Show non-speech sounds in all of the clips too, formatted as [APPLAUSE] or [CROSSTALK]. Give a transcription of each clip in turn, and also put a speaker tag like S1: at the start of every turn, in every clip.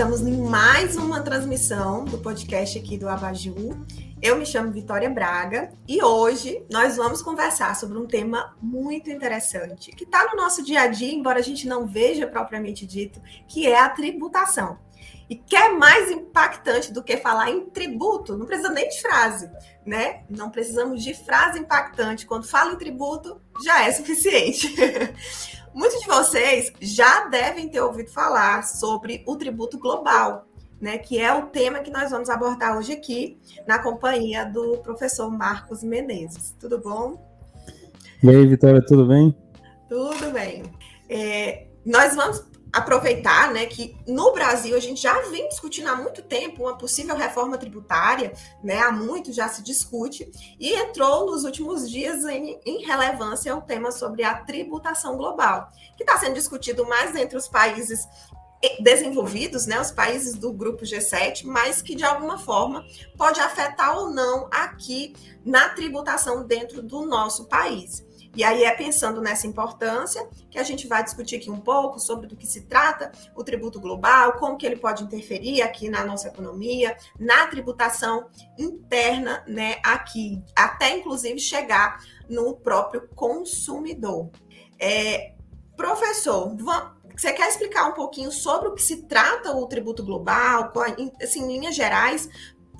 S1: estamos em mais uma transmissão do podcast aqui do Abaju. Eu me chamo Vitória Braga e hoje nós vamos conversar sobre um tema muito interessante que está no nosso dia a dia, embora a gente não veja propriamente dito, que é a tributação. E que é mais impactante do que falar em tributo, não precisa nem de frase, né? Não precisamos de frase impactante. Quando fala em tributo, já é suficiente. [LAUGHS] Muitos de vocês já devem ter ouvido falar sobre o tributo global, né, que é o tema que nós vamos abordar hoje aqui, na companhia do professor Marcos Menezes. Tudo bom?
S2: E aí, Vitória, tudo bem?
S1: Tudo bem. É, nós vamos aproveitar né, que no Brasil a gente já vem discutindo há muito tempo uma possível reforma tributária, né, há muito já se discute, e entrou nos últimos dias em, em relevância o tema sobre a tributação global, que está sendo discutido mais entre os países desenvolvidos, né, os países do grupo G7, mas que de alguma forma pode afetar ou não aqui na tributação dentro do nosso país. E aí é pensando nessa importância que a gente vai discutir aqui um pouco sobre do que se trata o tributo global, como que ele pode interferir aqui na nossa economia, na tributação interna, né, aqui, até inclusive chegar no próprio consumidor. É, professor, você quer explicar um pouquinho sobre o que se trata o tributo global, assim, em linhas gerais,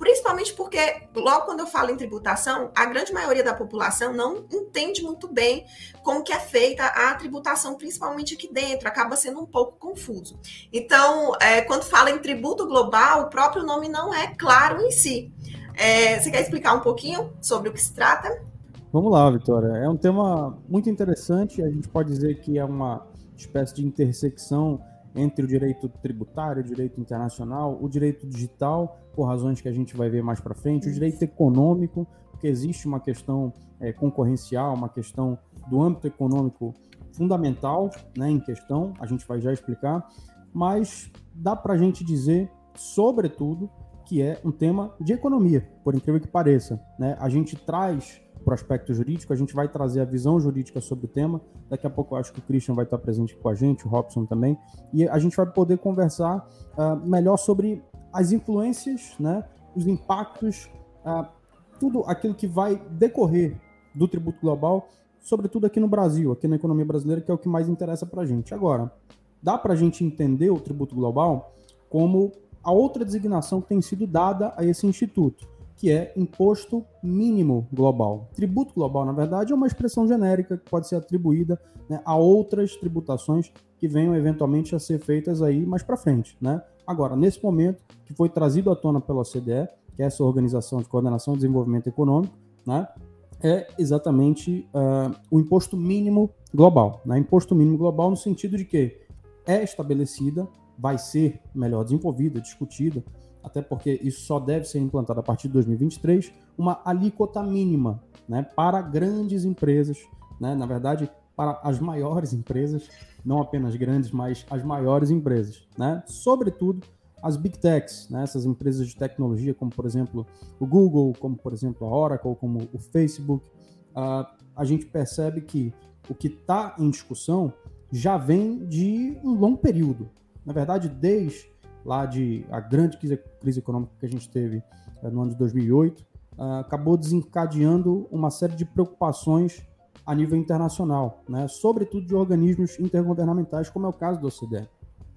S1: Principalmente porque, logo quando eu falo em tributação, a grande maioria da população não entende muito bem como que é feita a tributação, principalmente aqui dentro, acaba sendo um pouco confuso. Então, é, quando fala em tributo global, o próprio nome não é claro em si. É, você quer explicar um pouquinho sobre o que se trata?
S2: Vamos lá, Vitória. É um tema muito interessante. A gente pode dizer que é uma espécie de intersecção entre o direito tributário, o direito internacional, o direito digital, por razões que a gente vai ver mais para frente, o direito econômico, porque existe uma questão é, concorrencial, uma questão do âmbito econômico fundamental né, em questão, a gente vai já explicar, mas dá para a gente dizer, sobretudo, que é um tema de economia, por incrível que pareça. Né? A gente traz para o aspecto jurídico, a gente vai trazer a visão jurídica sobre o tema. Daqui a pouco eu acho que o Christian vai estar presente com a gente, o Robson também, e a gente vai poder conversar uh, melhor sobre as influências, né, os impactos, uh, tudo aquilo que vai decorrer do tributo global, sobretudo aqui no Brasil, aqui na economia brasileira, que é o que mais interessa para a gente. Agora, dá para a gente entender o tributo global como a outra designação que tem sido dada a esse instituto que é imposto mínimo global. Tributo global, na verdade, é uma expressão genérica que pode ser atribuída né, a outras tributações que venham eventualmente a ser feitas aí mais para frente. Né? Agora, nesse momento, que foi trazido à tona pela OCDE, que é essa Organização de Coordenação e Desenvolvimento Econômico, né, é exatamente uh, o imposto mínimo global. Né? Imposto mínimo global no sentido de que é estabelecida, vai ser melhor desenvolvida, discutida, até porque isso só deve ser implantado a partir de 2023, uma alíquota mínima né, para grandes empresas, né, na verdade, para as maiores empresas, não apenas grandes, mas as maiores empresas. Né? Sobretudo as big techs, né, essas empresas de tecnologia, como por exemplo o Google, como por exemplo a Oracle, como o Facebook, uh, a gente percebe que o que está em discussão já vem de um longo período. Na verdade, desde lá de a grande crise, crise econômica que a gente teve é, no ano de 2008, uh, ah, acabou desencadeando uma série de preocupações a nível internacional, né? sobretudo de organismos intergovernamentais, como é o caso do OCDE.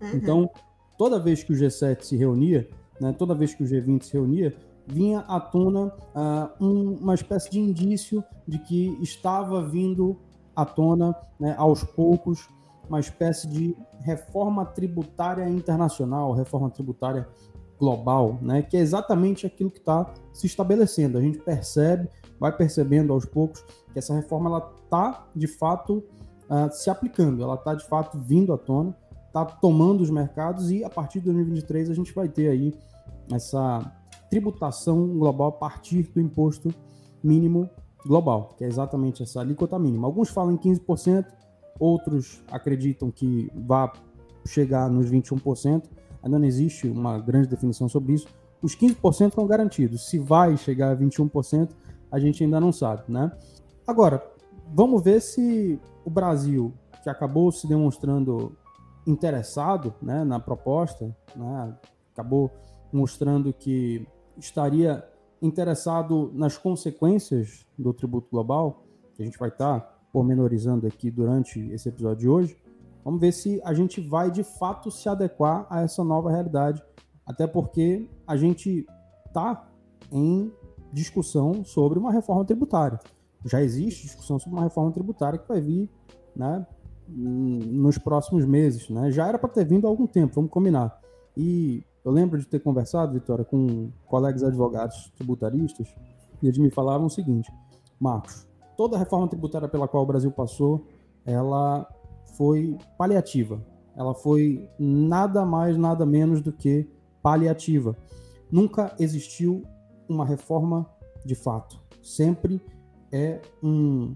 S2: Uhum. Então, toda vez que o G7 se reunia, né, toda vez que o G20 se reunia, vinha à tona uh, um, uma espécie de indício de que estava vindo à tona, né, aos poucos, uma espécie de reforma tributária internacional, reforma tributária global, né, que é exatamente aquilo que está se estabelecendo. A gente percebe, vai percebendo aos poucos que essa reforma ela está de fato uh, se aplicando, ela está de fato vindo à tona, está tomando os mercados e a partir de 2023 a gente vai ter aí essa tributação global a partir do imposto mínimo global, que é exatamente essa alíquota mínima. Alguns falam em 15%, outros acreditam que vá chegar nos 21%, ainda não existe uma grande definição sobre isso. Os 15% estão garantidos. Se vai chegar a 21%, a gente ainda não sabe, né? Agora, vamos ver se o Brasil, que acabou se demonstrando interessado né, na proposta, né, acabou mostrando que estaria interessado nas consequências do tributo global, que a gente vai estar pormenorizando aqui durante esse episódio de hoje, vamos ver se a gente vai de fato se adequar a essa nova realidade, até porque a gente está em discussão sobre uma reforma tributária. Já existe discussão sobre uma reforma tributária que vai vir né, nos próximos meses. Né? Já era para ter vindo há algum tempo, vamos combinar. E eu lembro de ter conversado, Vitória, com colegas advogados tributaristas, e eles me falaram o seguinte: Marcos, toda a reforma tributária pela qual o Brasil passou, ela foi paliativa. Ela foi nada mais, nada menos do que paliativa. Nunca existiu uma reforma de fato. Sempre é um.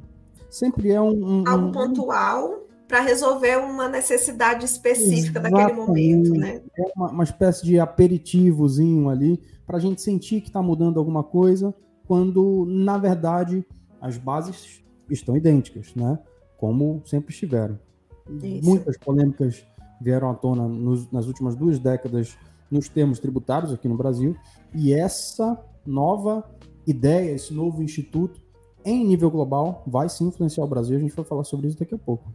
S2: Sempre é um. um
S1: Algo pontual para resolver uma necessidade específica daquele momento, né?
S2: É uma, uma espécie de aperitivozinho ali para a gente sentir que está mudando alguma coisa, quando na verdade as bases estão idênticas, né? Como sempre estiveram. Isso. Muitas polêmicas vieram à tona nos, nas últimas duas décadas nos termos tributários aqui no Brasil, e essa nova ideia, esse novo instituto, em nível global, vai sim influenciar o Brasil. A gente vai falar sobre isso daqui a pouco.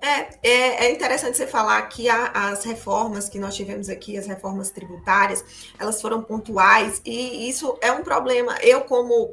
S1: É, é, é, interessante você falar que a, as reformas que nós tivemos aqui, as reformas tributárias, elas foram pontuais e isso é um problema. Eu, como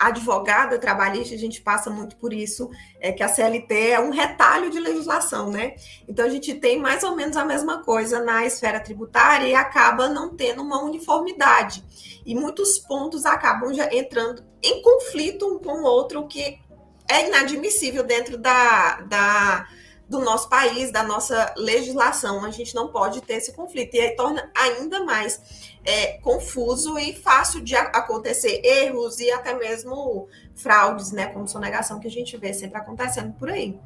S1: advogada trabalhista, a gente passa muito por isso, é que a CLT é um retalho de legislação, né? Então a gente tem mais ou menos a mesma coisa na esfera tributária e acaba não tendo uma uniformidade. E muitos pontos acabam já entrando em conflito um com o outro, o que é inadmissível dentro da, da do nosso país, da nossa legislação. A gente não pode ter esse conflito. E aí torna ainda mais é, confuso e fácil de acontecer erros e até mesmo fraudes, né? Como sonegação que a gente vê sempre acontecendo por aí.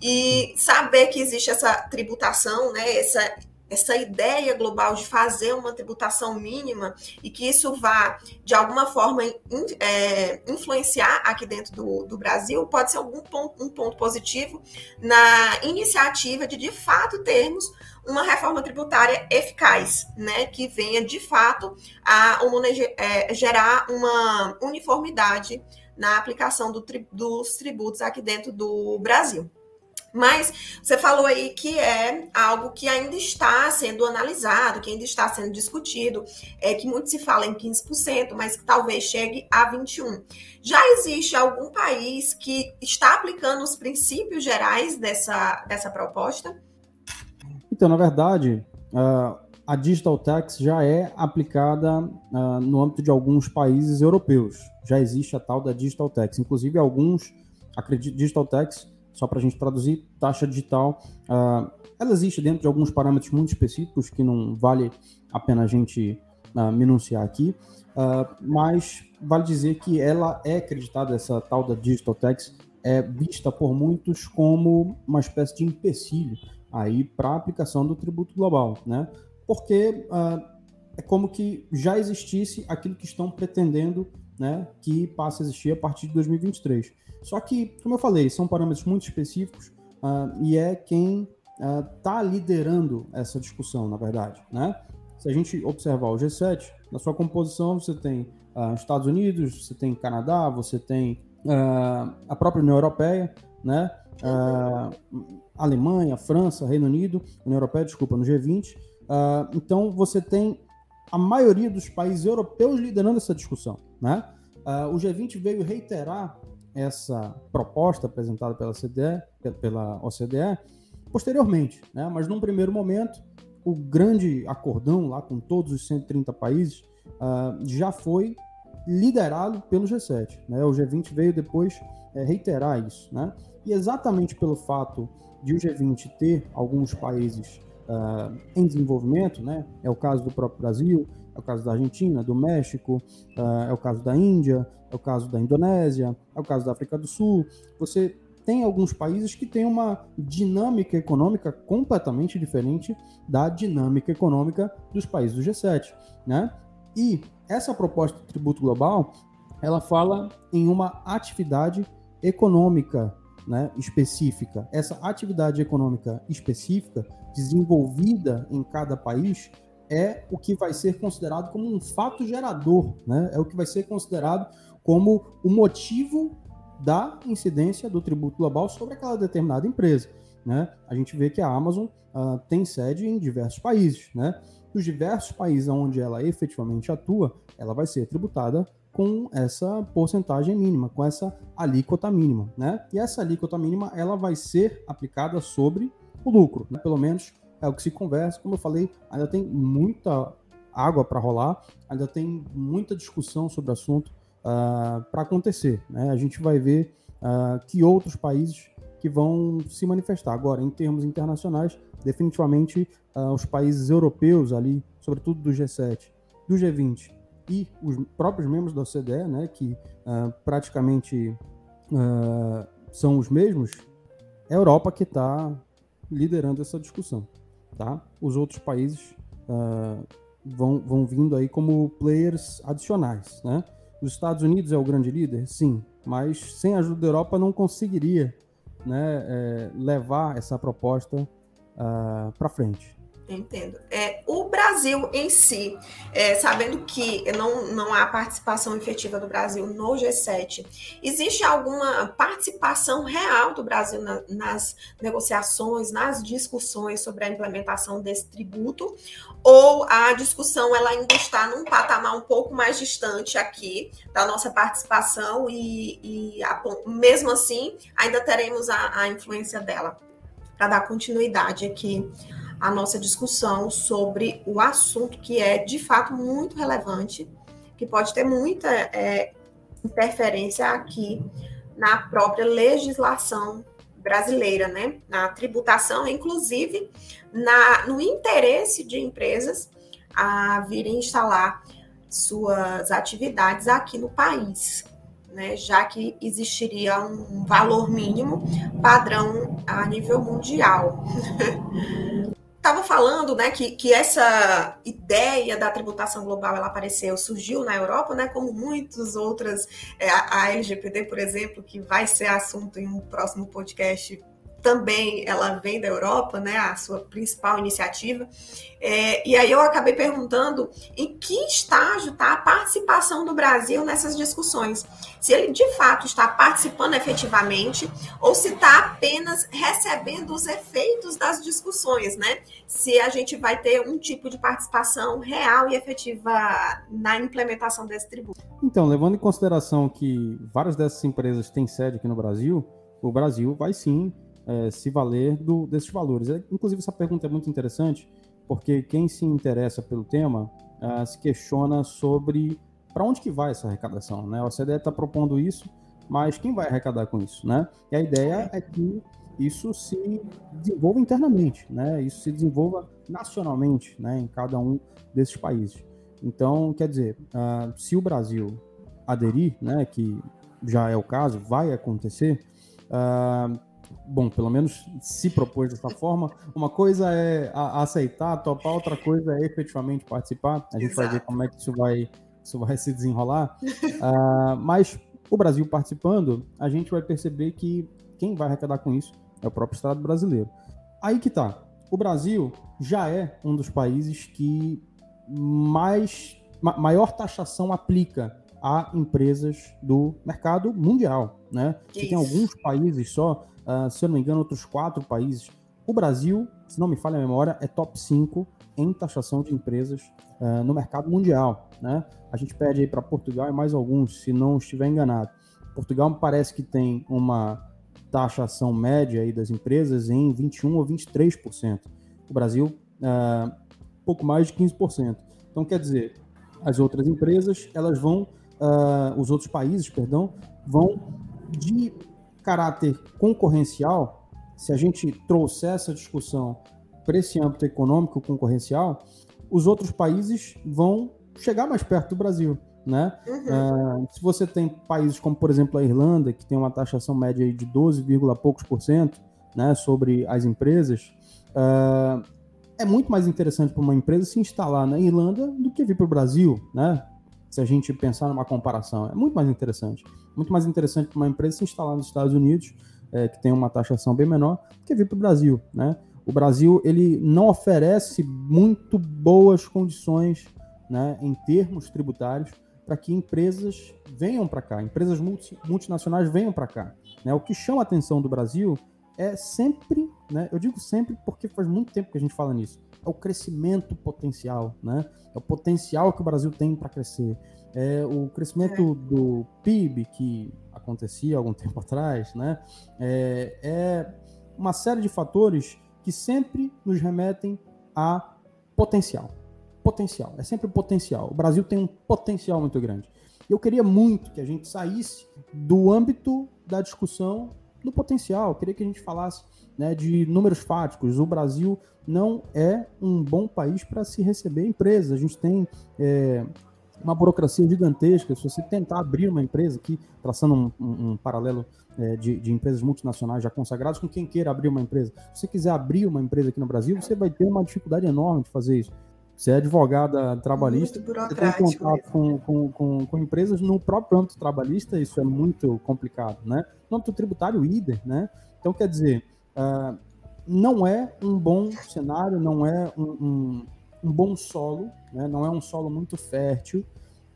S1: E saber que existe essa tributação, né? Essa essa ideia global de fazer uma tributação mínima e que isso vá, de alguma forma, in, é, influenciar aqui dentro do, do Brasil, pode ser algum ponto, um ponto positivo na iniciativa de, de fato, termos uma reforma tributária eficaz, né, que venha, de fato, a é, gerar uma uniformidade na aplicação do, dos tributos aqui dentro do Brasil. Mas você falou aí que é algo que ainda está sendo analisado, que ainda está sendo discutido, é que muito se fala em 15%, mas que talvez chegue a 21%. Já existe algum país que está aplicando os princípios gerais dessa, dessa proposta?
S2: Então, na verdade, a Digital Tax já é aplicada no âmbito de alguns países europeus. Já existe a tal da Digital Tax. Inclusive, alguns, acredito, Digital Tax só para a gente traduzir, taxa digital, uh, ela existe dentro de alguns parâmetros muito específicos que não vale a pena a gente uh, minuciar aqui, uh, mas vale dizer que ela é acreditada, essa tal da Digital Tax, é vista por muitos como uma espécie de empecilho aí para a aplicação do tributo global, né? Porque é como que já existisse aquilo que estão pretendendo né, que passe a existir a partir de 2023. Só que, como eu falei, são parâmetros muito específicos uh, e é quem está uh, liderando essa discussão, na verdade. Né? Se a gente observar o G7, na sua composição você tem uh, Estados Unidos, você tem Canadá, você tem a própria União Europeia, né? Alemanha, França, Reino Unido, União Europeia, desculpa, no G20. então você tem a maioria dos países europeus liderando essa discussão. Né? o G20 veio reiterar essa proposta apresentada pela, CDE, pela OCDE posteriormente, né? mas num primeiro momento, o grande acordão lá com todos os 130 países uh, já foi liderado pelo G7. Né? O G20 veio depois é, reiterar isso. Né? E exatamente pelo fato de o G20 ter alguns países uh, em desenvolvimento, né? é o caso do próprio Brasil, é o caso da Argentina, do México, uh, é o caso da Índia, é o caso da Indonésia, é o caso da África do Sul. Você tem alguns países que têm uma dinâmica econômica completamente diferente da dinâmica econômica dos países do G7, né? E essa proposta de tributo global, ela fala em uma atividade econômica, né, específica. Essa atividade econômica específica desenvolvida em cada país é o que vai ser considerado como um fato gerador, né? É o que vai ser considerado como o motivo da incidência do tributo global sobre aquela determinada empresa. Né? A gente vê que a Amazon uh, tem sede em diversos países. Né? Nos diversos países onde ela efetivamente atua, ela vai ser tributada com essa porcentagem mínima, com essa alíquota mínima. Né? E essa alíquota mínima ela vai ser aplicada sobre o lucro. Né? Pelo menos é o que se conversa. Como eu falei, ainda tem muita água para rolar, ainda tem muita discussão sobre o assunto uh, ah, para acontecer. Né? A gente vai ver uh, que outros países que vão se manifestar. Agora, em termos internacionais, definitivamente uh, os países europeus ali, sobretudo do G7, do G20 e os próprios membros da OCDE, né, que praticamente são os mesmos, é a Europa que está liderando essa discussão. Tá? Os outros países vão, vão vindo aí como players adicionais, né? Os Estados Unidos é o grande líder? Sim, mas sem a ajuda da Europa não conseguiria né, é, levar essa proposta uh, ah, para frente.
S1: Entendo. É, o Brasil em si, é, sabendo que não, não há participação efetiva do Brasil no G7, existe alguma participação real do Brasil na, nas negociações, nas discussões sobre a implementação desse tributo? Ou a discussão ela ainda está num patamar um pouco mais distante aqui da nossa participação e, e a, mesmo assim ainda teremos a, a influência dela para dar continuidade aqui a nossa discussão sobre o assunto que é de fato muito relevante, que pode ter muita é, interferência aqui na própria legislação brasileira, né? Na tributação, inclusive na, no interesse de empresas a virem instalar suas atividades aqui no país, né? Já que existiria um valor mínimo padrão a nível mundial. [LAUGHS] estava falando, né, que, que essa ideia da tributação global ela apareceu, surgiu na Europa, né, como muitas outras, é, a, a LGPD, por exemplo, que vai ser assunto em um próximo podcast também ela vem da Europa, né, a sua principal iniciativa. É, e aí eu acabei perguntando em que estágio está a participação do Brasil nessas discussões. Se ele de fato está participando efetivamente ou se está apenas recebendo os efeitos das discussões, né? Se a gente vai ter um tipo de participação real e efetiva na implementação desse tributo.
S2: Então, levando em consideração que várias dessas empresas têm sede aqui no Brasil, o Brasil vai sim é, se valer do, desses valores. É, inclusive, essa pergunta é muito interessante, porque quem se interessa pelo tema uh, se questiona sobre para onde que vai essa arrecadação. Né? A OCDE está propondo isso, mas quem vai arrecadar com isso? Né? E a ideia é que isso se desenvolva internamente, né? isso se desenvolva nacionalmente né? em cada um desses países. Então, quer dizer, uh, se o Brasil aderir, né, que já é o caso, vai acontecer, uh, bom, pelo menos se propôs dessa forma. Uma coisa é aceitar, topar, outra coisa é efetivamente participar. A gente Exato. vai ver como é que isso vai, isso vai [LAUGHS] se desenrolar. uh, mas o Brasil participando, a gente vai perceber que quem vai arrecadar com isso é o próprio Estado brasileiro. Aí que tá. O Brasil já é um dos países que mais ma maior taxação aplica a empresas do mercado mundial, né? Você tem alguns países só uh, se eu não me engano, outros quatro países. O Brasil, se não me falha a memória, é top 5 em taxação de empresas uh, no mercado mundial. Né? A gente pede aí para Portugal e mais alguns, se não estiver enganado. Portugal parece que tem uma taxação média aí das empresas em 21 ou 23%. O Brasil, uh, pouco mais de 15%. Então, quer dizer, as outras empresas, elas vão, uh, os outros países, perdão, vão de caráter concorrencial, se a gente trouxer essa discussão para esse âmbito econômico concorrencial, os outros países vão chegar mais perto do Brasil. Né? Uhum. Uh, se você tem países como, por exemplo, a Irlanda, que tem uma taxação média de 12, poucos por cento né, sobre as empresas, uh, é muito mais interessante para uma empresa se instalar na Irlanda do que vir para o Brasil, né? Se a gente pensar numa comparação. É muito mais interessante. Muito mais interessante para uma empresa se instalar nos Estados Unidos, é, que tem uma taxação bem menor, do que vir para o Brasil. Né? o Brasil ele não oferece muito boas condições né, em termos tributários para que empresas venham para cá, empresas multi, multinacionais venham para cá. Né? O que chama a atenção do Brasil é sempre, né, eu digo sempre porque faz muito tempo que a gente fala nisso, é o crescimento potencial, né? é o potencial que o Brasil tem para crescer. É o crescimento é. do PIB que acontecia algum [LAUGHS] tempo atrás, né? É, é uma série de fatores que sempre nos remetem a potencial. Potencial, é sempre o potencial. O Brasil tem um potencial muito grande. Eu queria muito que a gente saísse do âmbito da discussão do potencial. Queria que a gente falasse né, de números fáticos. O Brasil não é um bom país para se receber empresas. A gente tem é, uma burocracia gigantesca. Se você tentar abrir uma empresa aqui, traçando um, um, um paralelo é, de, de, empresas multinacionais já consagradas, com quem queira abrir uma empresa. Se você quiser abrir uma empresa aqui no Brasil, você vai ter uma dificuldade enorme de fazer isso. Você é advogada trabalhista, você tem contato com, com, com, com, empresas no próprio âmbito trabalhista, isso é muito complicado, né? No âmbito tributário, IDER, né? Então, quer dizer, uh, não é um bom cenário, não é um, um, um bom solo, né? não é um solo muito fértil,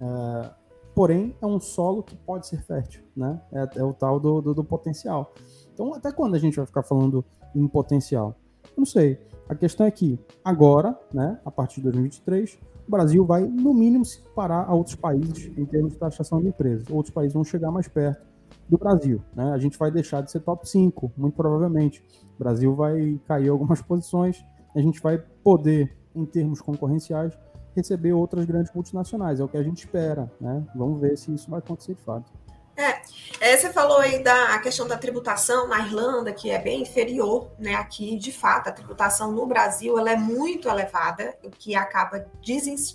S2: uh, porém é um solo que pode ser fértil, né? É, é o tal do, do, do, potencial. Então, até quando a gente vai ficar falando em potencial? Não sei. A questão é que agora, né, a partir de 2023, o Brasil vai, no mínimo, se comparar a outros países em termos de taxação de empresas. Outros países vão chegar mais perto do Brasil. Né? A gente vai deixar de ser top 5, muito provavelmente. O Brasil vai cair algumas posições, a gente vai poder, em termos concorrenciais, receber outras grandes multinacionais. É o que a gente espera, né? Vamos ver se isso vai acontecer de fato.
S1: É, é, você falou aí da questão da tributação na Irlanda, que é bem inferior, né? Aqui, de fato, a tributação no Brasil ela é muito elevada, o que acaba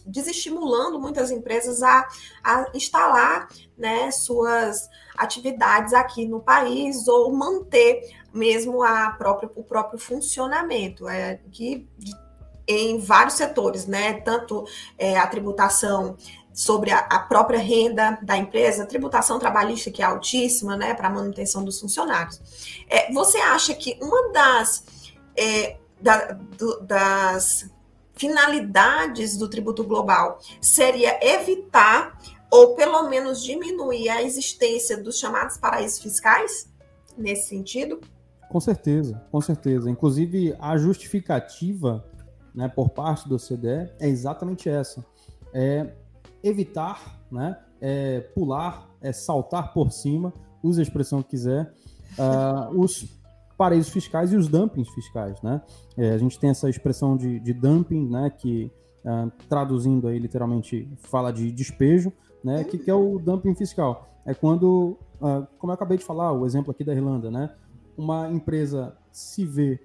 S1: desestimulando muitas empresas a, a instalar né, suas atividades aqui no país ou manter mesmo a própria, o próprio funcionamento. É, que em vários setores, né? Tanto é, a tributação sobre a, a, própria renda da empresa, tributação trabalhista que é altíssima, né, para manutenção dos funcionários. É, você acha que uma das, é, da, do, das finalidades do tributo global seria evitar ou pelo menos diminuir a existência dos chamados paraísos fiscais nesse sentido?
S2: Com certeza, com certeza. Inclusive a justificativa né, por parte do OCDE é exatamente essa. É evitar, né, é pular, é saltar por cima, use a expressão que quiser, uh, os paraísos fiscais e os dumpings fiscais. Né? É, a gente tem essa expressão de, de dumping, né, que uh, traduzindo aí literalmente fala de despejo, né, que, que é o dumping fiscal. É quando, uh, como eu acabei de falar, o exemplo aqui da Irlanda, né, uma empresa se vê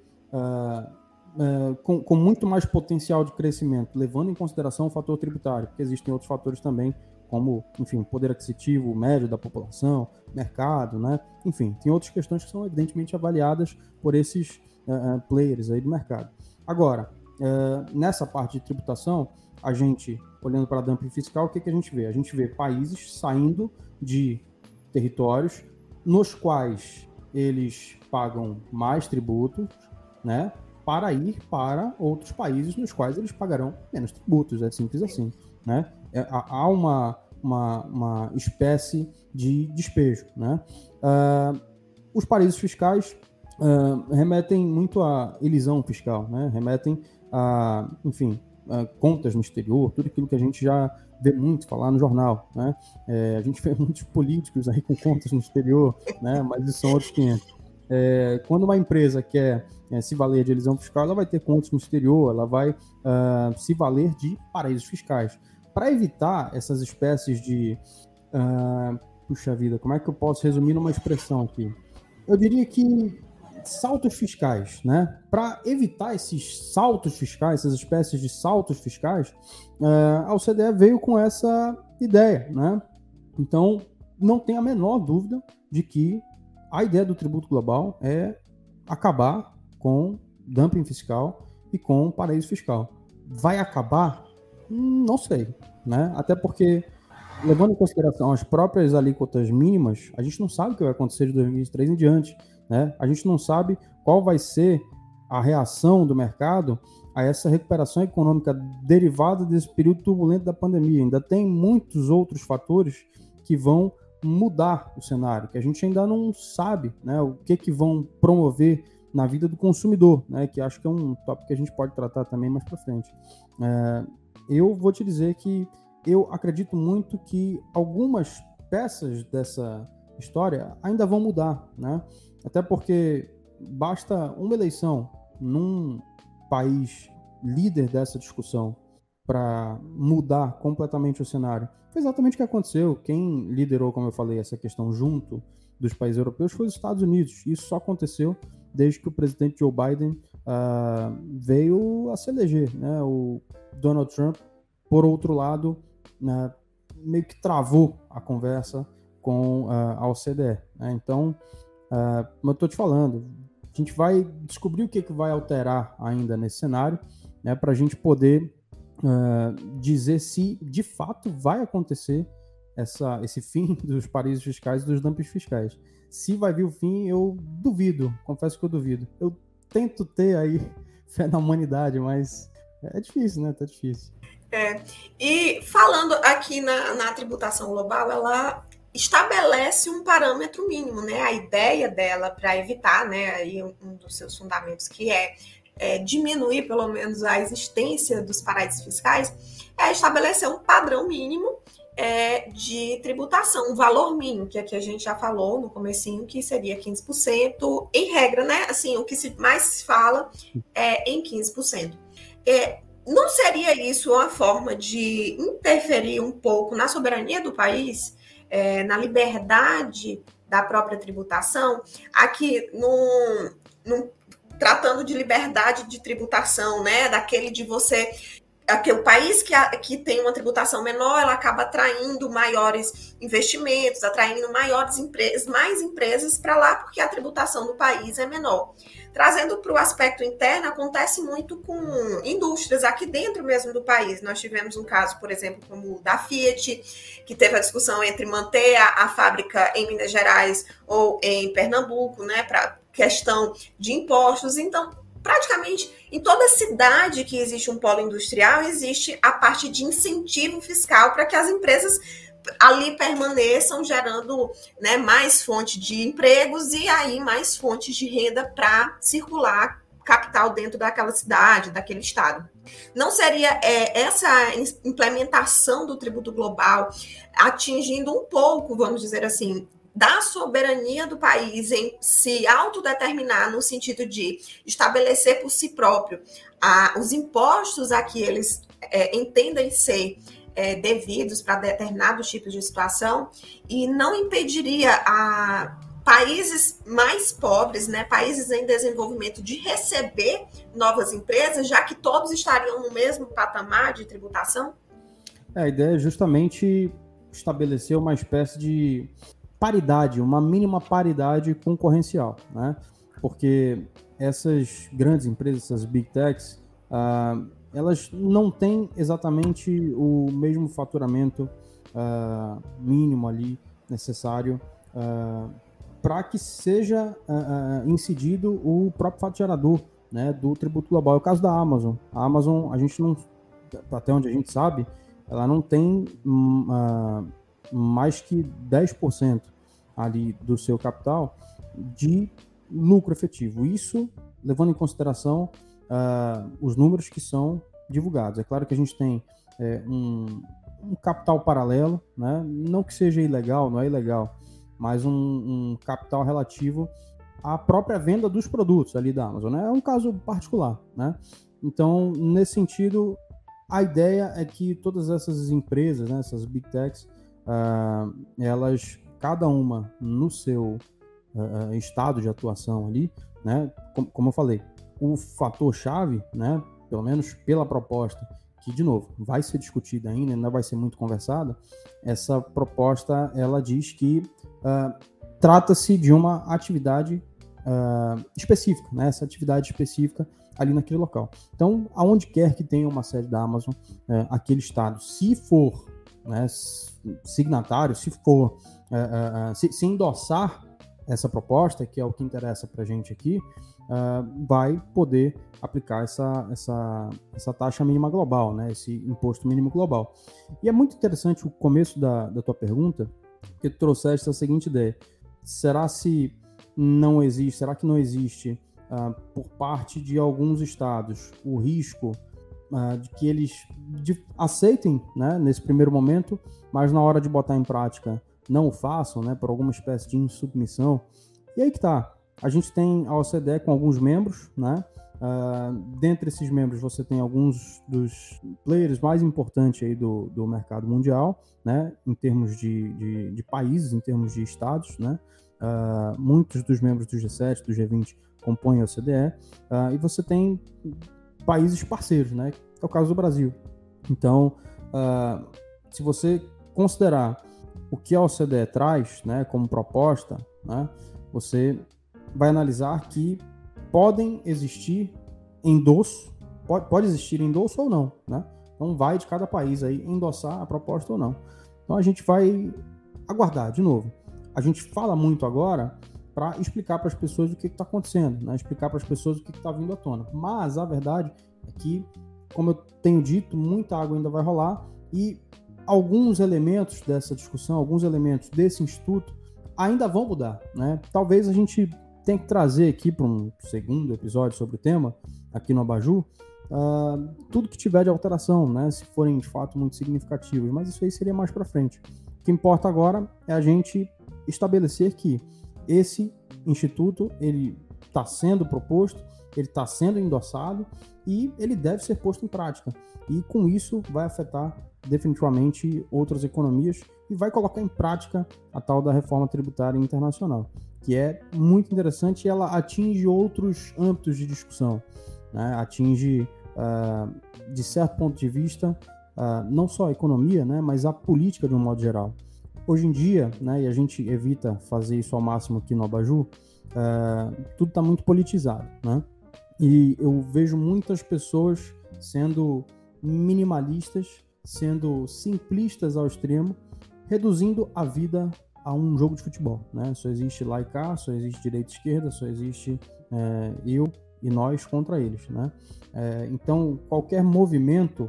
S2: é, com, com, muito mais potencial de crescimento, levando em consideração o fator tributário, porque existem outros fatores também, como, enfim, poder aquisitivo médio da população, mercado, né? Enfim, tem outras questões que são evidentemente avaliadas por esses uh, players aí do mercado. Agora, nessa parte de tributação, a gente, olhando para dumping fiscal, o que, que a gente vê? A gente vê países saindo de territórios nos quais eles pagam mais tributos, né? Para ir para outros países nos quais eles pagarão menos tributos, é simples assim. Né? É, há uma, uma, uma, espécie de despejo. Né? Uh, os paraísos fiscais uh, remetem muito à elisão fiscal, né? remetem a, enfim, a contas no exterior, tudo aquilo que a gente já vê muito falar no jornal. Né? É, a gente vê [LAUGHS] muitos políticos aí com contas no exterior, né? mas isso são outros 500. É, quando uma empresa quer é, se valer de elisão fiscal, ela vai ter contas no exterior, ela vai uh, se valer de paraísos fiscais. Para evitar essas espécies de. Uh, puxa vida, como é que eu posso resumir numa expressão aqui? Eu diria que saltos fiscais, né? Para evitar esses saltos fiscais, essas espécies de saltos fiscais, uh, a OCDE veio com essa ideia, né? Então, não tem a menor dúvida de que a ideia do tributo global é acabar com dumping fiscal e com paraíso fiscal. Vai acabar? Não sei, né? Até porque, levando em consideração as próprias alíquotas mínimas, a gente não sabe o que vai acontecer de 2023 em diante, né? A gente não sabe qual vai ser a reação do mercado a essa recuperação econômica derivada desse período turbulento da pandemia. Ainda tem muitos outros fatores que vão mudar o cenário, que a gente ainda não sabe né, o que, que vão promover na vida do consumidor, né, que acho que é um tópico que a gente pode tratar também mais para frente. É, eu vou te dizer que eu acredito muito que algumas peças dessa história ainda vão mudar, né? Até porque basta uma eleição num país líder dessa discussão para mudar completamente o cenário. Foi exatamente o que aconteceu. Quem liderou, como eu falei, essa questão junto dos países europeus foi os Estados Unidos. Isso só aconteceu desde que o presidente Joe Biden uh, veio a se eleger. Né? O Donald Trump, por outro lado, né, meio que travou a conversa com uh, a OCDE. Né? Então, uh, como eu estou te falando, a gente vai descobrir o que, que vai alterar ainda nesse cenário, né, para a gente poder uh, dizer se de fato vai acontecer essa, esse fim [LAUGHS] dos paraísos fiscais e dos dumpings fiscais. Se vai vir o fim, eu duvido, confesso que eu duvido. Eu tento ter aí [LAUGHS] fé na humanidade, mas é difícil, né? Tá difícil.
S1: É. E falando aqui na, na tributação global, ela estabelece um parâmetro mínimo, né? A ideia dela para evitar, né? Aí um dos seus fundamentos que é, é, diminuir pelo menos a existência dos paraísos fiscais é estabelecer um padrão mínimo é, de tributação, um valor mínimo, que aqui a gente já falou no comecinho, que seria 15%, em regra, né? Assim, o que se mais se fala é em 15%. É, não seria isso uma forma de interferir um pouco na soberania do país, é, na liberdade da própria tributação? Aqui, no, no, tratando de liberdade de tributação, né, daquele de você que o país que, que tem uma tributação menor, ela acaba atraindo maiores investimentos, atraindo maiores empresas, mais empresas para lá, porque a tributação do país é menor. Trazendo para o aspecto interno, acontece muito com indústrias aqui dentro mesmo do país. Nós tivemos um caso, por exemplo, como o da Fiat, que teve a discussão entre manter a, a fábrica em Minas Gerais ou em Pernambuco, né, para questão de impostos. Então, praticamente em toda cidade que existe um polo industrial, existe a parte de incentivo fiscal para que as empresas ali permaneçam gerando né, mais fonte de empregos e aí mais fontes de renda para circular capital dentro daquela cidade, daquele estado. Não seria é, essa implementação do tributo global atingindo um pouco, vamos dizer assim, da soberania do país em se autodeterminar no sentido de estabelecer por si próprio a, os impostos a que eles é, entendem ser é, devidos para determinados tipos de situação e não impediria a países mais pobres, né, países em desenvolvimento, de receber novas empresas, já que todos estariam no mesmo patamar de tributação?
S2: É, a ideia é justamente estabelecer uma espécie de paridade, uma mínima paridade concorrencial, né? Porque essas grandes empresas, essas big techs, uh, elas não têm exatamente o mesmo faturamento uh, mínimo ali necessário uh, para que seja incidido o próprio fato gerador né, do tributo global. É o caso da Amazon. A Amazon, a gente não, até onde a gente sabe, ela não tem uh, mais que 10% ali do seu capital de lucro efetivo. Isso levando em consideração uh, os números que são divulgados. É claro que a gente tem é, um, um, capital paralelo, né? não que seja ilegal, não é ilegal, mas um, um, capital relativo à própria venda dos produtos ali da Amazon. Né? É um caso particular. Né? Então, nesse sentido, a ideia é que todas essas empresas, né, essas big techs, uh, elas, cada uma no seu uh, estado de atuação ali, né, como, como eu falei, o fator chave, né, pelo menos pela proposta, que de novo vai ser discutida ainda, ainda vai ser muito conversada. Essa proposta ela diz que uh, trata-se de uma atividade uh, específica, né? Essa atividade específica ali naquele local. Então, aonde quer que tenha uma sede da Amazon, uh, aquele estado, se for né, signatário, se for uh, se, se endossar essa proposta, que é o que interessa para a gente aqui, uh, vai poder aplicar essa, essa, essa taxa mínima global, né, esse imposto mínimo global. E é muito interessante o começo da, da tua pergunta, que tu trouxeste a seguinte ideia. Será se não existe, será que não existe uh, por parte de alguns estados o risco uh, de que eles de, aceitem né, nesse primeiro momento, mas na hora de botar em prática não o façam, né, por alguma espécie de insubmissão? E aí que tá. A gente tem a OCDE com alguns membros, né? Uh, dentre esses membros, você tem alguns dos players mais importantes aí do, do mercado mundial, né, em termos de, de, de países, em termos de estados, né, uh, muitos dos membros do G7, do G20 compõem a OCDE, uh, e você tem países parceiros, né, é o caso do Brasil. Então, se você considerar o que a OCDE traz, né, como proposta, né, você vai analisar que podem existir endosso, pode, pode existir endosso ou não, né? Então vai de cada país aí endossar a proposta ou não. Então a gente vai aguardar de novo. A gente fala muito agora para explicar para as pessoas o que está acontecendo, né? explicar para as pessoas o que está vindo à tona. Mas a verdade é que, como eu tenho dito, muita água ainda vai rolar e alguns elementos dessa discussão, alguns elementos desse instituto ainda vão mudar. Né? Talvez a gente tem que trazer aqui para um segundo episódio sobre o tema, aqui no Abaju, uh, tudo que tiver de alteração, né? Se forem de fato muito significativos, mas isso aí seria mais para frente. O que importa agora é a gente estabelecer que esse instituto ele está sendo proposto, ele está sendo endossado e ele deve ser posto em prática. E com isso vai afetar definitivamente outras economias e vai colocar em prática a tal da reforma tributária internacional que é muito interessante e ela atinge outros âmbitos de discussão. Né? Atinge, uh, de certo ponto de vista, uh, não só a economia, né, mas a política de um modo geral. Hoje em dia, né, e a gente evita fazer isso ao máximo aqui no Abaju, uh, tudo está muito politizado. Né? E eu vejo muitas pessoas sendo minimalistas, sendo simplistas ao extremo, reduzindo a vida a um jogo de futebol, né? Só existe lá e cá, só existe direita e esquerda, só existe é, eu e nós contra eles, né? É, então, qualquer movimento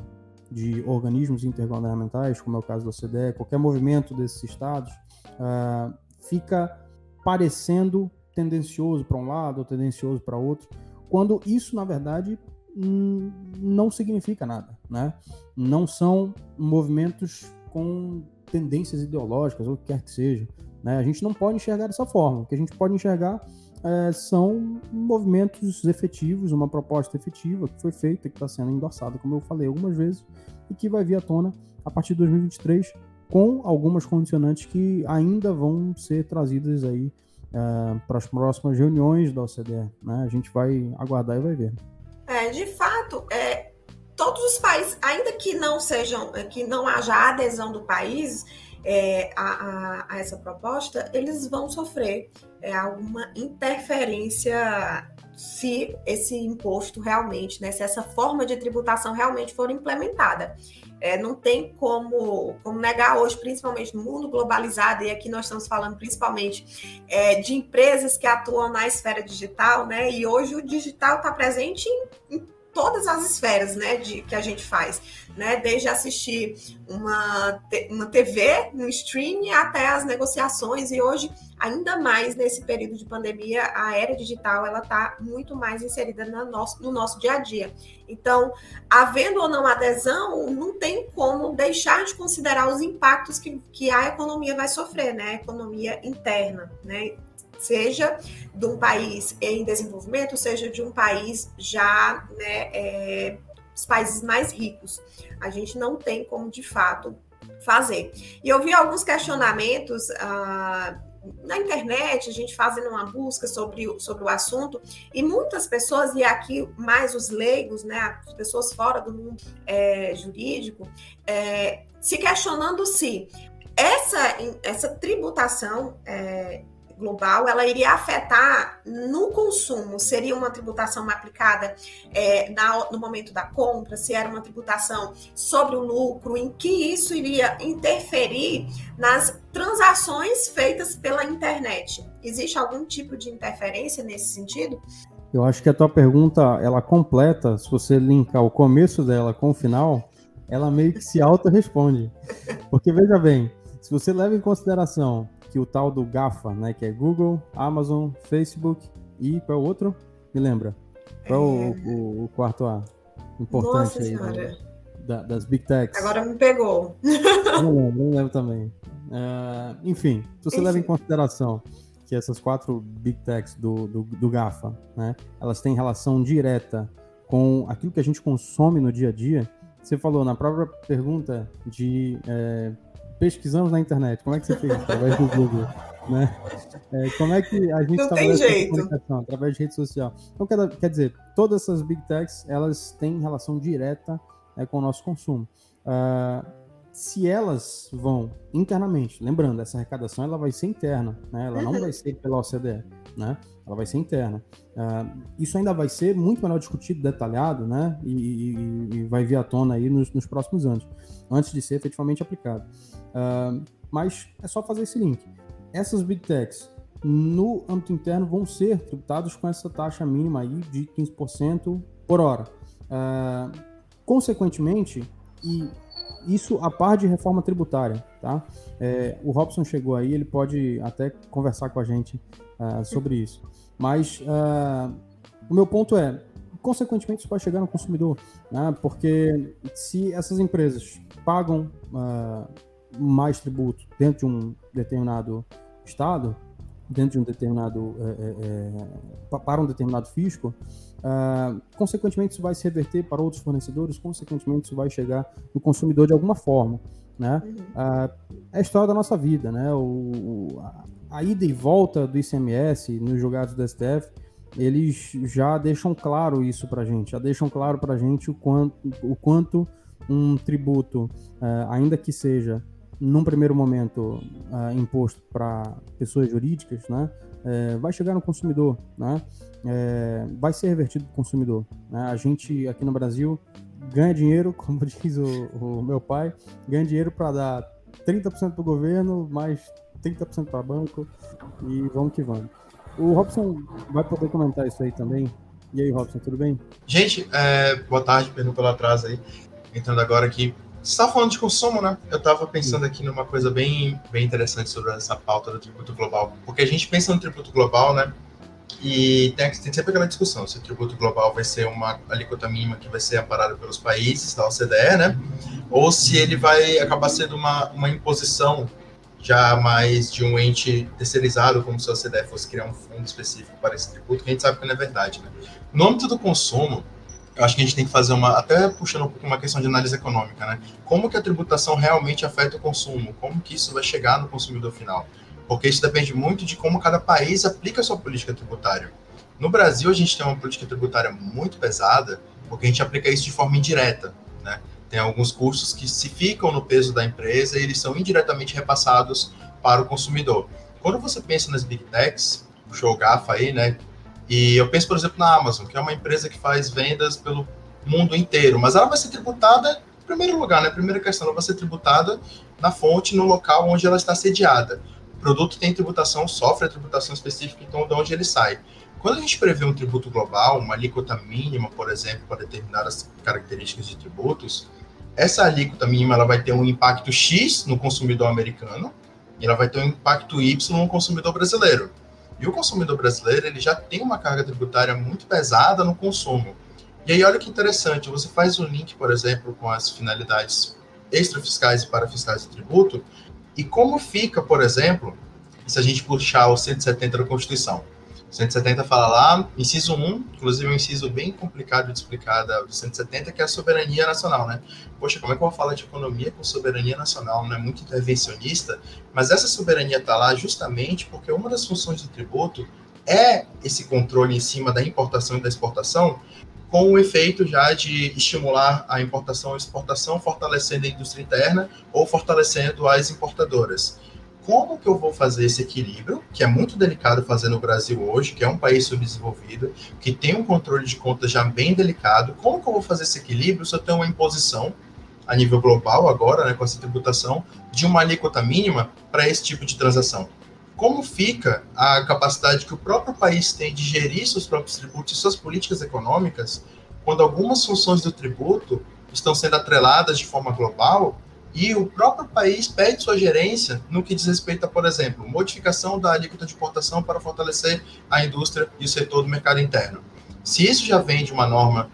S2: de organismos intergovernamentais, como é o caso da OCDE, qualquer movimento desses estados, uh, fica parecendo tendencioso para um lado ou tendencioso para outro, quando isso, na verdade, não significa nada, né? Não são movimentos com tendências ideológicas ou o que quer que seja. Né? A gente não pode enxergar dessa forma. O que a gente pode enxergar é, são movimentos efetivos, uma proposta efetiva que foi feita, que está sendo endossada, como eu falei algumas vezes, e que vai vir à tona a partir de 2023 com algumas condicionantes que ainda vão ser trazidas aí é, para as próximas reuniões da OCDE. Né? A gente vai aguardar e vai ver.
S1: É, de fato, é, todos os países, ainda que não sejam, que não haja adesão do país é, a, a, a, essa proposta, eles vão sofrer é, alguma interferência se esse imposto realmente, né, se essa forma de tributação realmente for implementada. É, não tem como, como negar hoje, principalmente no mundo globalizado, e aqui nós estamos falando principalmente é, de empresas que atuam na esfera digital, né? E hoje o digital está presente em, em todas as esferas, né, de que a gente faz, né, desde assistir uma, uma TV, no streaming, até as negociações. E hoje ainda mais nesse período de pandemia a era digital ela está muito mais inserida no nosso, no nosso dia a dia. Então, havendo ou não adesão, não tem como deixar de considerar os impactos que, que a economia vai sofrer, né, a economia interna, né, seja de um país em desenvolvimento, seja de um país já, né, é, os países mais ricos. A gente não tem como, de fato, fazer. E eu vi alguns questionamentos ah, na internet, a gente fazendo uma busca sobre, sobre o assunto, e muitas pessoas, e aqui mais os leigos, né, as pessoas fora do mundo é, jurídico, é, se questionando se essa, essa tributação é, global, ela iria afetar no consumo? Seria uma tributação aplicada é, na, no momento da compra? Se era uma tributação sobre o lucro? Em que isso iria interferir nas transações feitas pela internet? Existe algum tipo de interferência nesse sentido?
S2: Eu acho que a tua pergunta, ela completa, se você linkar o começo dela com o final, ela meio que se auto-responde. Porque veja bem, se você leva em consideração que o tal do GAFA, né, que é Google, Amazon, Facebook e qual é o outro? Me lembra? Qual é o, o, o quarto A? Importante Nossa aí. Né? Da, das Big Techs.
S1: Agora me pegou.
S2: Não lembro, não lembro também. Uh, enfim, se você enfim. leva em consideração que essas quatro Big Techs do, do, do GAFA, né, elas têm relação direta com aquilo que a gente consome no dia a dia, você falou na própria pergunta de é, pesquisamos na internet. Como é que você fez? Através do Google. Né? É, como é que a gente
S1: Não tem jeito.
S2: comunicação? Através de rede social. Então, quer, quer dizer, todas essas big techs, elas têm relação direta né, com o nosso consumo. Uh, se elas vão internamente, lembrando, essa arrecadação ela vai ser interna, né? ela não uhum. vai ser pela OCDE, né? ela vai ser interna. Uh, isso ainda vai ser muito melhor discutido, detalhado, né? E, e, e vai vir à tona aí nos, nos, próximos anos, antes de ser efetivamente aplicado. Uh, mas é só fazer esse link. Essas big techs no âmbito interno vão ser tributados com essa taxa mínima aí de 15% por hora. Uh, consequentemente, e isso a par de reforma tributária, tá? É, o Robson chegou aí, ele pode até conversar com a gente uh, sobre isso. Mas uh, o meu ponto é, consequentemente, isso vai chegar no consumidor, né? porque se essas empresas pagam uh, mais tributo dentro de um determinado estado, dentro de um determinado é, é, para um determinado fisco, uh, consequentemente isso vai se reverter para outros fornecedores, consequentemente isso vai chegar no consumidor de alguma forma, né? É a história da nossa vida, né? O, a ida e volta do ICMS nos julgados do STF, eles já deixam claro isso para gente, já deixam claro para gente o quanto, o quanto um tributo, uh, ainda que seja num primeiro momento uh, imposto para pessoas jurídicas, né, uh, vai chegar no consumidor, né, vai ser revertido para o consumidor. Né? A gente aqui no Brasil ganha dinheiro, como [LAUGHS] diz o, o meu pai, ganha dinheiro para dar 30% para o governo, mais 30% para banco e vamos que vamos. O Robson vai poder comentar isso aí também. E aí, Robson, tudo bem?
S3: Gente, é, boa tarde, perdão pelo atraso aí. Entrando agora aqui. Você estava falando de consumo, né? Eu estava pensando aqui numa coisa bem, bem interessante sobre essa pauta do tributo global. Porque a gente pensa no tributo global, né? E tem, tem sempre aquela discussão se o tributo global vai ser uma alíquota mínima que vai ser amparada pelos países da OCDE, né? Ou se ele vai acabar sendo uma, uma imposição já mais de um ente terceirizado, como se a OCDE fosse criar um fundo específico para esse tributo, que a gente sabe que não é verdade. Né? No âmbito do consumo, eu acho que a gente tem que fazer uma, até puxando um pouco uma questão de análise econômica, né? Como que a tributação realmente afeta o consumo? Como que isso vai chegar no consumidor final? Porque isso depende muito de como cada país aplica a sua política tributária. No Brasil, a gente tem uma política tributária muito pesada, porque a gente aplica isso de forma indireta, né? Tem alguns custos que se ficam no peso da empresa e eles são indiretamente repassados para o consumidor. Quando você pensa nas Big Techs, o GAFA aí, né? E eu penso, por exemplo, na Amazon, que é uma empresa que faz vendas pelo mundo inteiro, mas ela vai ser tributada, em primeiro lugar, né? Primeira questão, ela vai ser tributada na fonte, no local onde ela está sediada. O produto tem tributação, sofre a tributação específica, então de onde ele sai. Quando a gente prevê um tributo global, uma alíquota mínima, por exemplo, para determinadas características de tributos, essa alíquota mínima ela vai ter um impacto X no consumidor americano e ela vai ter um impacto Y no consumidor brasileiro. E o consumidor brasileiro ele já tem uma carga tributária muito pesada no consumo. E aí olha que interessante, você faz um link, por exemplo, com as finalidades extrafiscais e parafiscais do tributo, e como fica, por exemplo, se a gente puxar o 170 da Constituição. 170 fala lá, inciso 1, inclusive um inciso bem complicado de explicar do 170, que é a soberania nacional, né? Poxa, como é que eu vou falar de economia com soberania nacional? Não é muito intervencionista, mas essa soberania está lá justamente porque uma das funções do tributo é esse controle em cima da importação e da exportação, com o efeito já de estimular a importação e exportação, fortalecendo a indústria interna ou fortalecendo as importadoras como que eu vou fazer esse equilíbrio, que é muito delicado fazer no Brasil hoje, que é um país subdesenvolvido, que tem um controle de contas já bem delicado, como que eu vou fazer esse equilíbrio se eu tenho uma imposição a nível global agora, né, com essa tributação, de uma alíquota mínima para esse tipo de transação? como fica a capacidade que o próprio país tem de gerir seus próprios tributos e suas políticas econômicas quando algumas funções do tributo estão sendo atreladas de forma global e o próprio país pede sua gerência no que diz respeito a, por exemplo, modificação da alíquota de importação para fortalecer a indústria e o setor do mercado interno. Se isso já vem de uma norma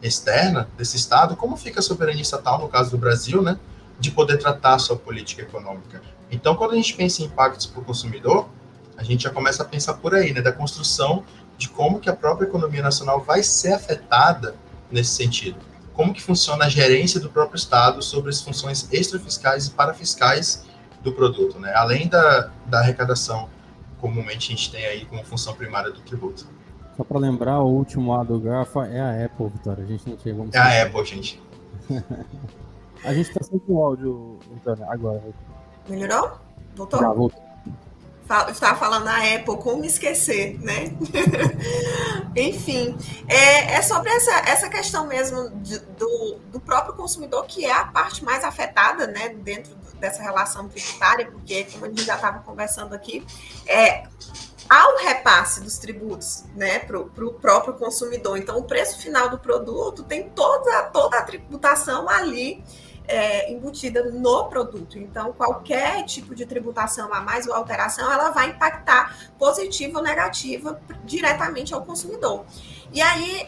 S3: externa desse Estado, como fica a soberania estatal, no caso do Brasil, né, de poder tratar sua política econômica? Então, quando a gente pensa em impactos para o consumidor, a gente já começa a pensar por aí, né, da construção de como que a própria economia nacional vai ser afetada nesse sentido. Como que funciona a gerência do próprio Estado sobre as funções extrafiscais e parafiscais do produto, né? Além da, da arrecadação, comumente a gente tem aí como função primária do tributo.
S2: Só para lembrar, o último A do GAFA é a Apple, Vitória. A gente não chegou.
S3: É a Apple, gente. [LAUGHS]
S2: a gente está sem o áudio, Vitória, agora.
S1: Melhorou? Voltou? Já, voltou estava falando na Apple, como esquecer, né? [LAUGHS] Enfim, é, é, sobre essa, essa questão mesmo de, do, do próprio consumidor, que é a parte mais afetada, né, dentro dessa relação tributária, porque, como a gente já estava conversando aqui, é, há o repasse dos tributos né, para o próprio consumidor. Então, o preço final do produto tem toda, toda a tributação ali é, embutida no produto. Então, qualquer tipo de tributação a mais ou alteração, ela vai impactar positiva ou negativa diretamente ao consumidor. E aí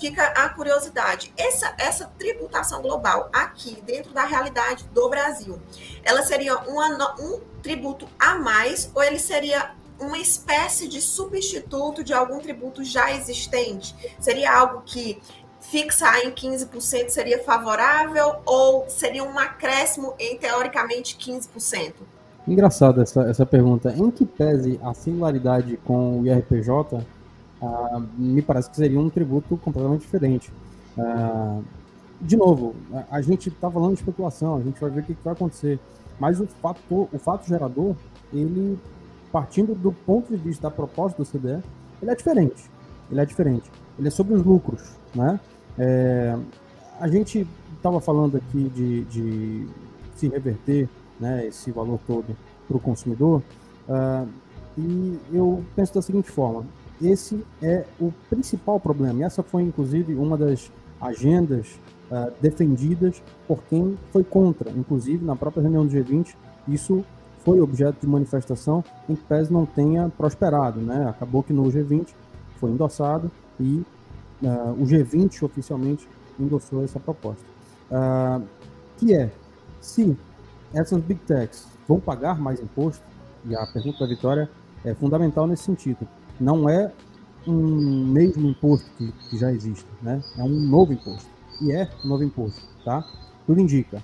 S1: fica a curiosidade: essa, essa tributação global aqui, dentro da realidade do Brasil, ela seria uma, um tributo a mais ou ele seria uma espécie de substituto de algum tributo já existente? Seria algo que fixar em 15% seria favorável ou seria um acréscimo em teoricamente 15%?
S2: Engraçado essa, essa pergunta. Em que pese a similaridade com o IRPJ, ah, me parece que seria um tributo completamente diferente. Ah, de novo, a, gente está falando de especulação, a gente vai ver o que, que vai acontecer. Mas o fato, o fato gerador, ele, partindo do ponto de vista da proposta do CDE, ele é diferente. Ele é diferente. Ele é sobre os lucros, né? É, a gente estava falando aqui de, de, se reverter né, esse valor todo para o consumidor, uh, e eu penso da seguinte forma: esse é o principal problema. E essa foi, inclusive, uma das agendas uh, defendidas por quem foi contra. Inclusive, na própria reunião do G20, isso foi objeto de manifestação em que PES não tenha prosperado. Né? Acabou que no G20 foi endossado e uh, o G20 oficialmente endossou essa proposta, uh, que é se essas big techs vão pagar mais imposto, e a pergunta da Vitória é fundamental nesse sentido. Não é um mesmo imposto que, que já existe, né? É um novo imposto. E é um novo imposto, tá? Tudo indica.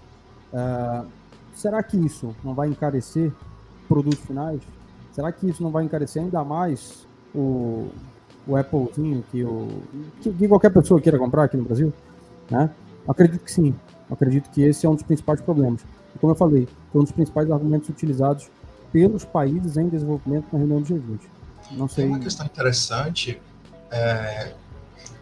S2: Uh, será que isso não vai encarecer produtos finais? Será que isso não vai encarecer ainda mais o, o Applezinho que, o, que, que, qualquer pessoa queira comprar aqui no Brasil? Né? Acredito que sim. Acredito que esse é um dos principais problemas. E como eu falei, foi um dos principais argumentos utilizados pelos países em desenvolvimento na reunião do G20.
S3: Não sei. Tem uma questão interessante é,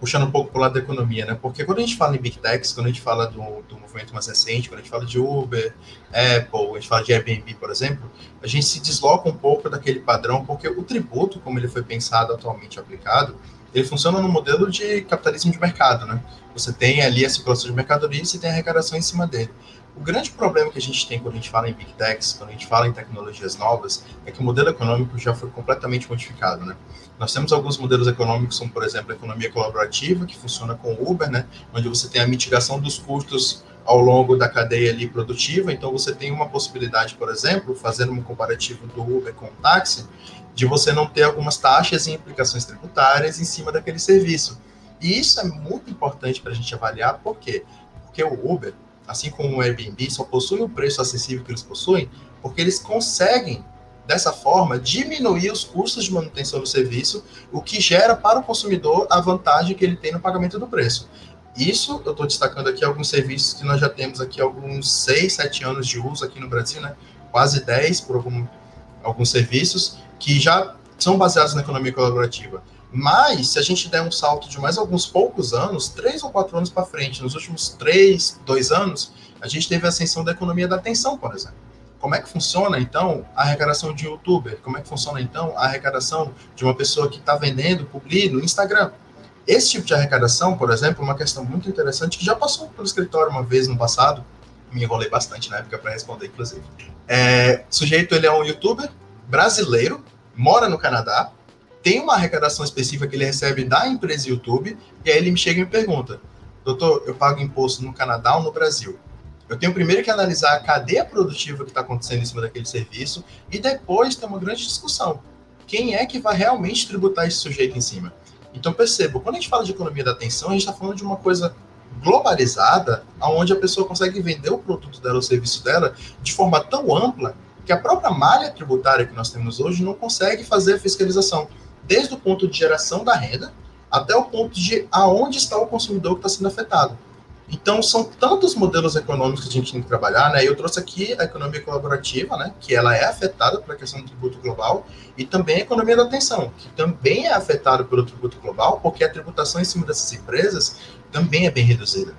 S3: puxando um pouco para o lado da economia, né? Porque quando a gente fala em Big Techs, quando a gente fala do, do movimento mais recente, quando a gente fala de Uber, Apple, a gente fala de Airbnb, por exemplo, a gente se desloca um pouco daquele padrão, porque o tributo, como ele foi pensado atualmente aplicado, ele funciona no modelo de capitalismo de mercado, né? Você tem ali a circulação de mercadorias e tem a arrecadação em cima dele. O grande problema que a gente tem quando a gente fala em Big Techs, quando a gente fala em tecnologias novas, é que o modelo econômico já foi completamente modificado, né? Nós temos alguns modelos econômicos, como por exemplo a economia colaborativa, que funciona com o Uber, né? Onde você tem a mitigação dos custos ao longo da cadeia ali produtiva. Então você tem uma possibilidade, por exemplo, fazendo um comparativo do Uber com o táxi, de você não ter algumas taxas e implicações tributárias em cima daquele serviço. E isso é muito importante para a gente avaliar, por quê? Porque o Uber, assim como o Airbnb, só possui o preço acessível que eles possuem, porque eles conseguem, dessa forma, diminuir os custos de manutenção do serviço, o que gera para o consumidor a vantagem que ele tem no pagamento do preço. Isso, eu estou destacando aqui alguns serviços que nós já temos aqui alguns 6, 7 anos de uso aqui no Brasil, né? quase 10 por algum, alguns serviços, que já são baseados na economia colaborativa. Mas, se a gente der um salto de mais alguns poucos anos, três ou quatro anos para frente, nos últimos três, dois anos, a gente teve a ascensão da economia da atenção, por exemplo. Como é que funciona, então, a arrecadação de youtuber? Como é que funciona, então, a arrecadação de uma pessoa que está vendendo publi no Instagram? Esse tipo de arrecadação, por exemplo, é uma questão muito interessante que já passou pelo escritório uma vez no passado, me enrolei bastante na época para responder, inclusive. É, sujeito, ele é um youtuber brasileiro, mora no Canadá, tem uma arrecadação específica que ele recebe da empresa YouTube, e aí ele me chega e me pergunta, doutor, eu pago imposto no Canadá ou no Brasil? Eu tenho primeiro que analisar a cadeia produtiva que está acontecendo em cima daquele serviço, e depois ter uma grande discussão. Quem é que vai realmente tributar esse sujeito em cima? Então perceba, quando a gente fala de economia da atenção, a gente está falando de uma coisa globalizada, onde a pessoa consegue vender o produto dela, o serviço dela, de forma tão ampla que a própria malha tributária que nós temos hoje não consegue fazer fiscalização, desde o ponto de geração da renda até o ponto de aonde está o consumidor que está sendo afetado. Então, são tantos modelos econômicos que a gente tem que trabalhar, né? Eu trouxe aqui a economia colaborativa, né? Que ela é afetada pela questão do tributo global, e também a economia da atenção, que também é afetada pelo tributo global, porque a tributação em cima dessas empresas também é bem reduzida.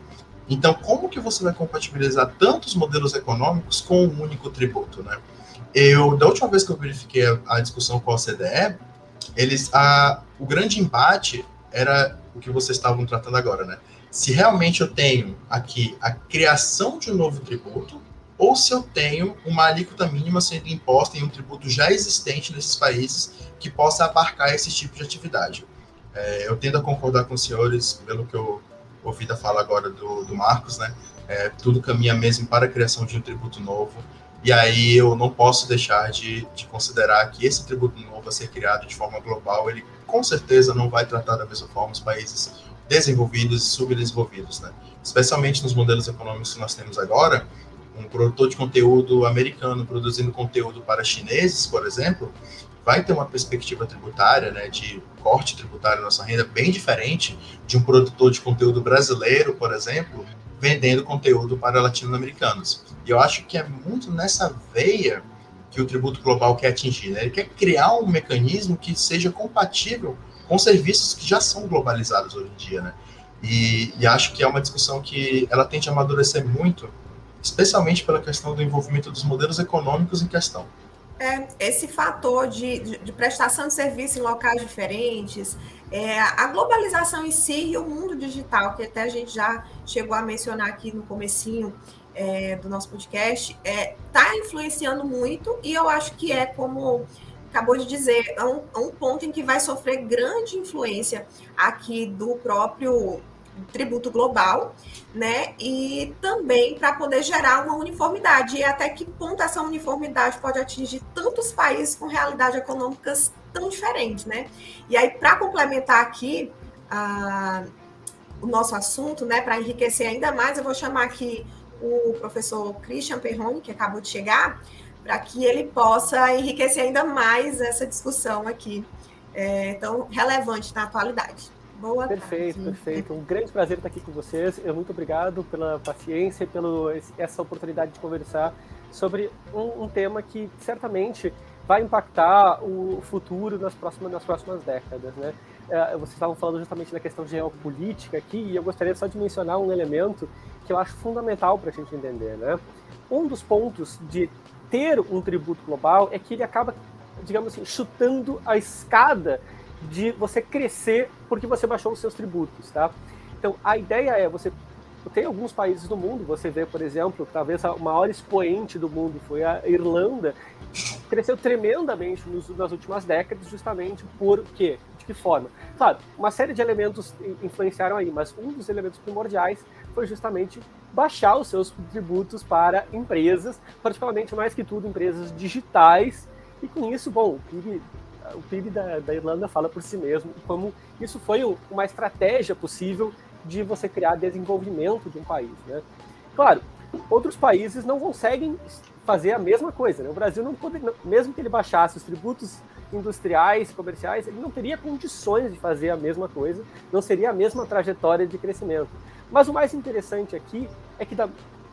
S3: Então, como que você vai compatibilizar tantos modelos econômicos com um único tributo, né? Eu, da última vez que eu verifiquei a, a discussão com a OCDE, eles, a, o grande embate era o que vocês estavam tratando agora, né? se realmente eu tenho aqui a criação de um novo tributo ou se eu tenho uma alíquota mínima sendo imposta em um tributo já existente nesses países que possa abarcar esse tipo de atividade. É, eu tendo a concordar com os senhores, pelo que eu ouvi da fala agora do, do Marcos, né? É, tudo caminha mesmo para a criação de um tributo novo. E aí eu não posso deixar de, de considerar que esse tributo novo a ser criado de forma global, ele com certeza não vai tratar da mesma forma os países desenvolvidos e subdesenvolvidos, né? Especialmente nos modelos econômicos que nós temos agora, um produtor de conteúdo americano produzindo conteúdo para chineses, por exemplo, vai ter uma perspectiva tributária, né, de corte tributário na nossa renda bem diferente de um produtor de conteúdo brasileiro, por exemplo, vendendo conteúdo para latino-americanos. E eu acho que é muito nessa veia que o tributo global quer atingir. Né? Ele quer criar um mecanismo que seja compatível com serviços que já são globalizados hoje em dia, né? E, e, acho que é uma discussão que ela tende a amadurecer muito, especialmente pela questão do envolvimento dos modelos econômicos em questão.
S1: É, esse fator de, de, de, prestação de serviço em locais diferentes, é, a globalização em si e o mundo digital, que até a gente já chegou a mencionar aqui no comecinho é, do nosso podcast, está é, influenciando muito e eu acho que é como acabou de dizer, é um, é um ponto em que vai sofrer grande influência aqui do próprio tributo global, né? E também para poder gerar uma uniformidade. E até que ponto essa uniformidade pode atingir tantos países com realidades econômicas tão diferentes, né? E aí, para complementar aqui a, o nosso assunto, né? Para enriquecer ainda mais, eu vou chamar aqui o professor Christian Perrone, que acabou de chegar, para que ele possa enriquecer ainda mais essa discussão aqui, é, tão relevante na atualidade.
S4: Boa perfeito, tarde. perfeito. Um grande prazer estar aqui com vocês. Eu muito obrigado pela paciência e pela essa oportunidade de conversar sobre um, um, tema que certamente vai impactar o futuro nas próximas, nas próximas décadas, né? É, vocês estavam falando justamente da questão geopolítica aqui e eu gostaria só de mencionar um elemento que eu acho fundamental para a gente entender, né? Um dos pontos de ter um tributo global é que ele acaba, digamos assim, chutando a escada de você crescer porque você baixou os seus tributos, tá? Então, a ideia é você tem alguns países do mundo, você vê, por exemplo, talvez o maior expoente do mundo foi a Irlanda, cresceu tremendamente nos, nas últimas décadas, justamente por quê? De que forma? Claro, uma série de elementos influenciaram aí, mas um dos elementos primordiais foi justamente baixar os seus tributos para empresas, particularmente mais que tudo empresas digitais, e com isso, bom, o PIB, o PIB da, da Irlanda fala por si mesmo, como isso foi uma estratégia possível de você criar desenvolvimento de um país, né? Claro, outros países não conseguem fazer a mesma coisa, né? O Brasil não pode, mesmo que ele baixasse os tributos industriais, comerciais, ele não teria condições de fazer a mesma coisa, não seria a mesma trajetória de crescimento. Mas o mais interessante aqui é que, da,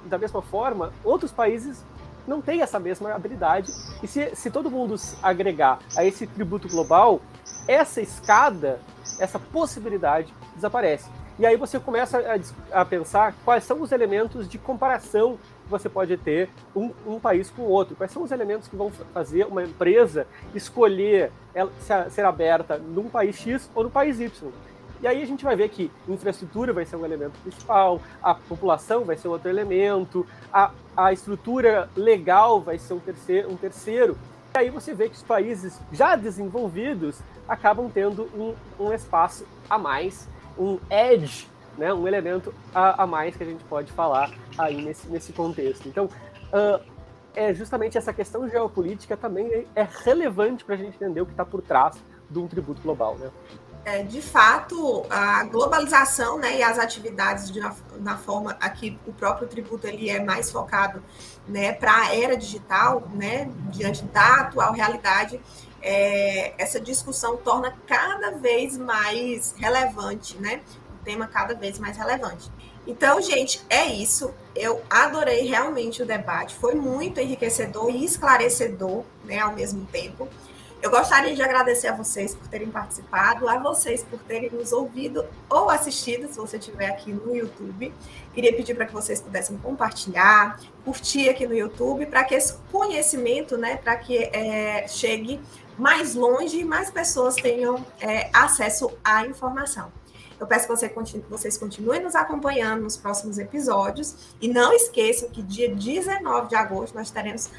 S4: da mesma forma, outros países não têm essa mesma habilidade. E se, se todo mundo agregar a esse tributo global, essa escada, essa possibilidade desaparece. E aí você começa a, a, pensar quais são os elementos de comparação que você pode ter um, um, país com o outro? Quais são os elementos que vão fazer uma empresa escolher ela, ser aberta num país X ou no país Y? E aí a gente vai ver que infraestrutura vai ser um elemento principal, a população vai ser outro elemento, a, a estrutura legal vai ser um terceiro, um terceiro. E aí você vê que os países já desenvolvidos acabam tendo um, um espaço a mais, um edge, né, um elemento a, a, mais que a gente pode falar aí nesse, nesse contexto. Então, uh, é justamente essa questão geopolítica também é, relevante para a gente entender o que está por trás de um tributo global. Né?
S1: É, de fato, a globalização né, e as atividades de, na, na, forma aqui o próprio tributo ele é mais focado né, para a era digital, né, diante da atual realidade, é, essa discussão torna cada vez mais relevante, né, o tema cada vez mais relevante. Então, gente, é isso. Eu adorei realmente o debate, foi muito enriquecedor e esclarecedor né, ao mesmo tempo. Eu gostaria de agradecer a vocês por terem participado, a vocês por terem nos ouvido ou assistido, se você estiver aqui no YouTube. Queria pedir para que vocês pudessem compartilhar, curtir aqui no YouTube, para que esse conhecimento, né, para que é, chegue mais longe e mais pessoas tenham é, acesso à informação. Eu peço que você continue, vocês continuem nos acompanhando nos próximos episódios. E não esqueçam que dia 19 de agosto nós teremos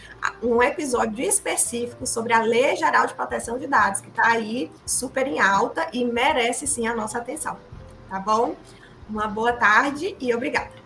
S1: um episódio específico sobre a Lei Geral de Proteção de Dados, que está aí super em alta e merece sim a nossa atenção. Tá bom? Uma boa tarde e obrigada.